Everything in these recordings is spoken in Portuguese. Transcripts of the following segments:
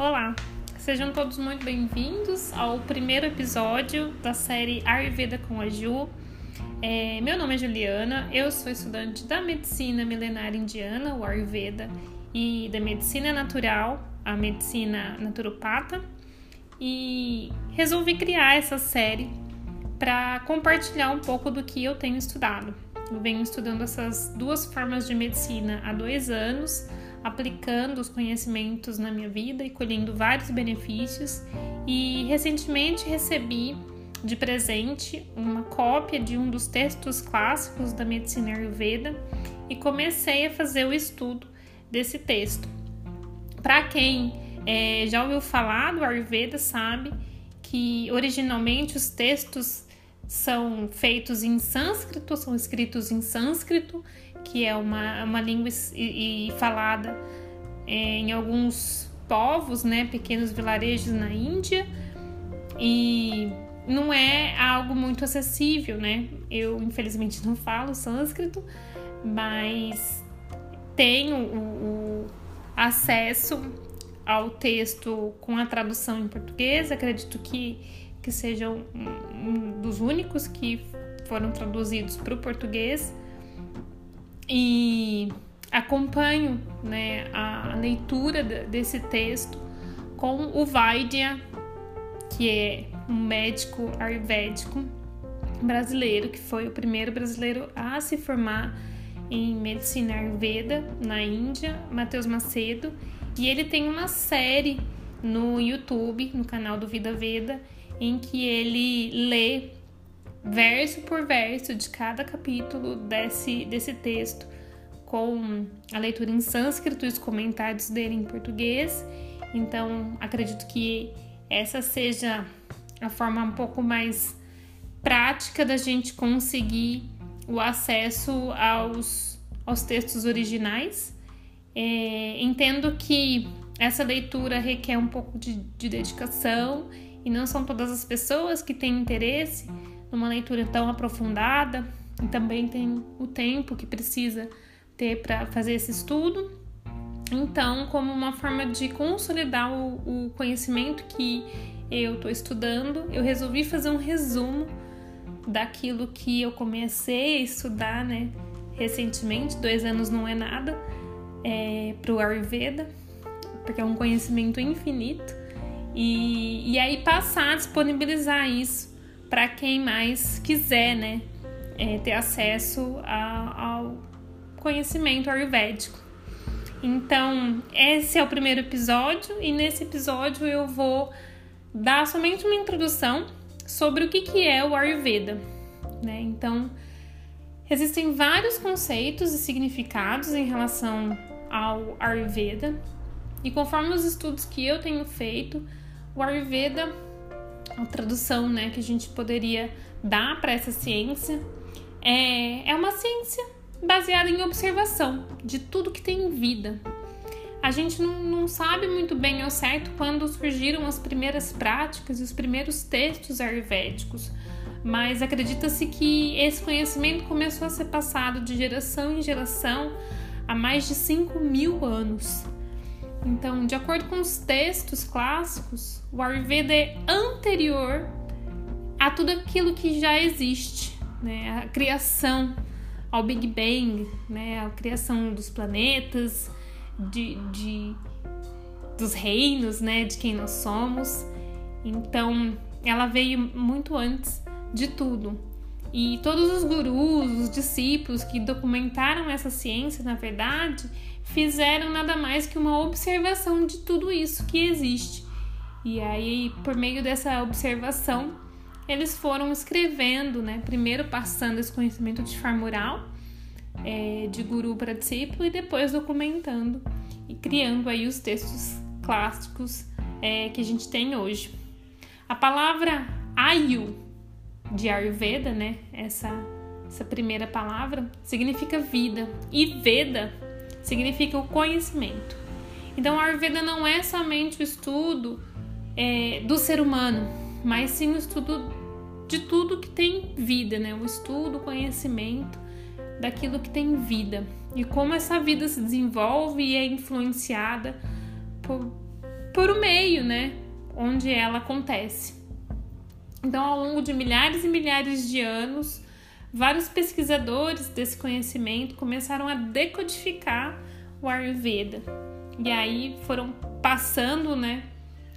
Olá, sejam todos muito bem-vindos ao primeiro episódio da série Ayurveda com a Ju. É, meu nome é Juliana, eu sou estudante da medicina milenar indiana, o Ayurveda, e da medicina natural, a medicina naturopata, e resolvi criar essa série para compartilhar um pouco do que eu tenho estudado. Eu venho estudando essas duas formas de medicina há dois anos aplicando os conhecimentos na minha vida e colhendo vários benefícios. E recentemente recebi de presente uma cópia de um dos textos clássicos da medicina Ayurveda e comecei a fazer o estudo desse texto. Para quem é, já ouviu falar do Ayurveda, sabe que originalmente os textos são feitos em sânscrito, são escritos em sânscrito que é uma, uma língua e, e falada é, em alguns povos, né, pequenos vilarejos na Índia, e não é algo muito acessível, né? Eu infelizmente não falo sânscrito, mas tenho o, o acesso ao texto com a tradução em português. Acredito que, que sejam um, um dos únicos que foram traduzidos para o português e acompanho né, a leitura desse texto com o Vaidya, que é um médico ayurvédico brasileiro, que foi o primeiro brasileiro a se formar em medicina ayurveda na Índia, Matheus Macedo, e ele tem uma série no YouTube, no canal do Vida Veda, em que ele lê verso por verso de cada capítulo desse, desse texto, com a leitura em sânscrito e os comentários dele em português. Então, acredito que essa seja a forma um pouco mais prática da gente conseguir o acesso aos, aos textos originais. É, entendo que essa leitura requer um pouco de, de dedicação e não são todas as pessoas que têm interesse numa leitura tão aprofundada e também tem o tempo que precisa ter para fazer esse estudo. Então, como uma forma de consolidar o, o conhecimento que eu estou estudando, eu resolvi fazer um resumo daquilo que eu comecei a estudar, né, recentemente. Dois anos não é nada é, para o Ayurveda, porque é um conhecimento infinito. E, e aí passar a disponibilizar isso para quem mais quiser, né, é, ter acesso a, ao conhecimento ayurvédico. Então, esse é o primeiro episódio e nesse episódio eu vou dar somente uma introdução sobre o que, que é o Ayurveda. Né? Então, existem vários conceitos e significados em relação ao Ayurveda e conforme os estudos que eu tenho feito, o Ayurveda a tradução né, que a gente poderia dar para essa ciência é, é uma ciência baseada em observação de tudo que tem vida. A gente não, não sabe muito bem ao certo quando surgiram as primeiras práticas e os primeiros textos ayurvédicos, mas acredita-se que esse conhecimento começou a ser passado de geração em geração há mais de 5 mil anos. Então, de acordo com os textos clássicos, o Ayurveda é anterior a tudo aquilo que já existe, né? A criação, ao Big Bang, né? A criação dos planetas, de, de dos reinos, né? De quem nós somos. Então, ela veio muito antes de tudo. E todos os gurus, os discípulos que documentaram essa ciência, na verdade, fizeram nada mais que uma observação de tudo isso que existe. E aí, por meio dessa observação, eles foram escrevendo, né? Primeiro passando esse conhecimento de forma oral, é, de guru para discípulo, e depois documentando e criando aí os textos clássicos é, que a gente tem hoje. A palavra Ayu de Ayurveda, né? Essa, essa primeira palavra significa vida e Veda significa o conhecimento. Então, a Ayurveda não é somente o estudo é, do ser humano, mas sim o estudo de tudo que tem vida, né? O estudo, o conhecimento daquilo que tem vida e como essa vida se desenvolve e é influenciada por, por o meio, né, onde ela acontece. Então, ao longo de milhares e milhares de anos, vários pesquisadores desse conhecimento começaram a decodificar o Ayurveda. E aí foram passando, né,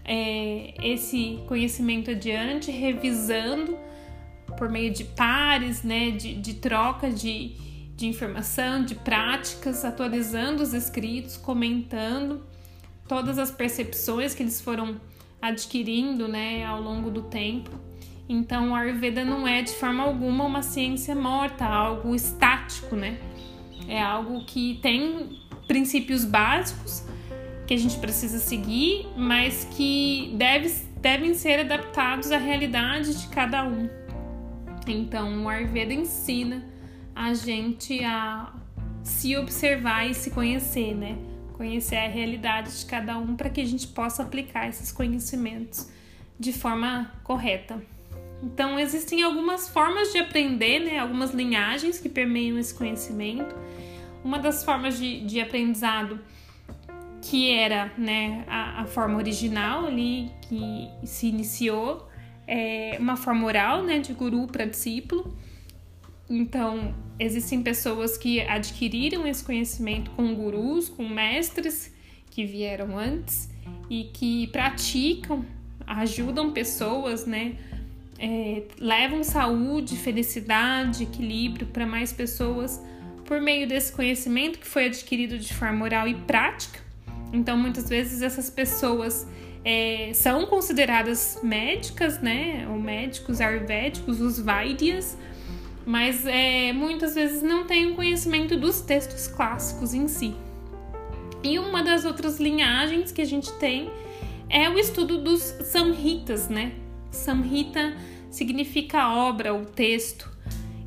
é, esse conhecimento adiante, revisando por meio de pares, né, de, de troca de, de informação, de práticas, atualizando os escritos, comentando todas as percepções que eles foram adquirindo, né, ao longo do tempo. Então, o Ayurveda não é de forma alguma uma ciência morta, algo estático, né? É algo que tem princípios básicos que a gente precisa seguir, mas que deve, devem ser adaptados à realidade de cada um. Então, o Ayurveda ensina a gente a se observar e se conhecer, né? Conhecer a realidade de cada um para que a gente possa aplicar esses conhecimentos de forma correta. Então, existem algumas formas de aprender, né? Algumas linhagens que permeiam esse conhecimento. Uma das formas de, de aprendizado que era né, a, a, forma original ali que se iniciou, é uma forma oral, né, de guru para discípulo. Então, existem pessoas que adquiriram esse conhecimento com gurus, com mestres que vieram antes e que praticam, ajudam pessoas, né, é, levam saúde, felicidade, equilíbrio para mais pessoas por meio desse conhecimento que foi adquirido de forma oral e prática então, muitas vezes essas pessoas é, são consideradas médicas, né? Ou médicos ayurvédicos, os Vaidyas, mas é, muitas vezes não têm o conhecimento dos textos clássicos em si. E uma das outras linhagens que a gente tem é o estudo dos Samhitas, né? Samhita significa obra ou texto.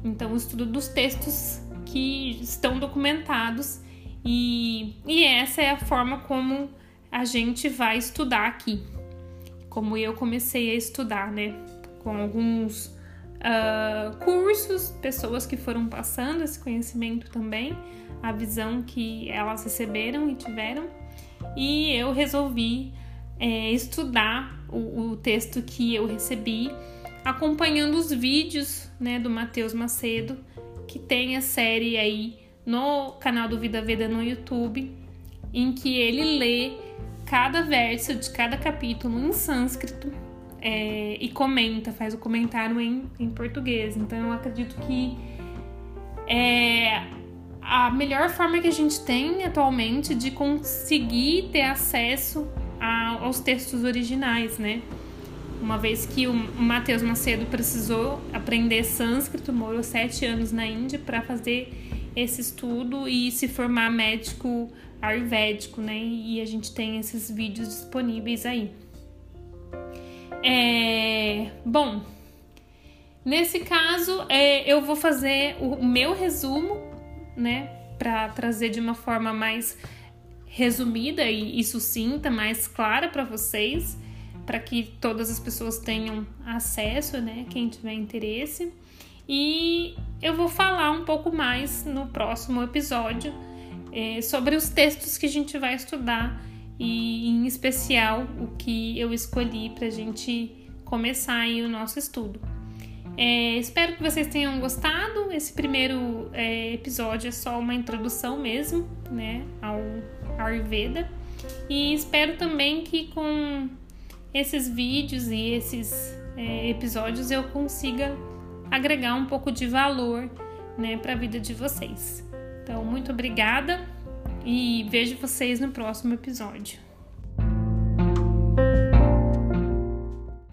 Então, o estudo dos textos que estão documentados e, e essa é a forma como a gente vai estudar aqui. Como eu comecei a estudar, né? Com alguns uh, cursos, pessoas que foram passando esse conhecimento também, a visão que elas receberam e tiveram. E eu resolvi é, estudar o, o, texto que eu recebi, acompanhando os vídeos né, do Matheus Macedo, que tem a série aí no canal do Vida Veda no YouTube, em que ele lê cada verso de cada capítulo em sânscrito é, e comenta, faz o comentário em, em português. Então eu acredito que é a melhor forma que a gente tem atualmente de conseguir ter acesso a, aos textos originais, né? Uma vez que o Matheus Macedo precisou aprender sânscrito, morou sete anos na Índia para fazer esse estudo e se formar médico ayurvédico, né? E a gente tem esses vídeos disponíveis aí. É, bom, nesse caso é, eu vou fazer o meu resumo, né? Para trazer de uma forma mais resumida e, e sucinta, mais clara para vocês, para que todas as pessoas tenham acesso, né? Quem tiver interesse. E eu vou falar um pouco mais no próximo episódio é, sobre os textos que a gente vai estudar e, em especial, o que eu escolhi para a gente começar aí o nosso estudo. É, espero que vocês tenham gostado. Esse primeiro é, episódio é só uma introdução mesmo, né, ao Ayurveda. E espero também que com esses vídeos e esses é, episódios eu consiga agregar um pouco de valor né, para a vida de vocês. Então, muito obrigada e vejo vocês no próximo episódio.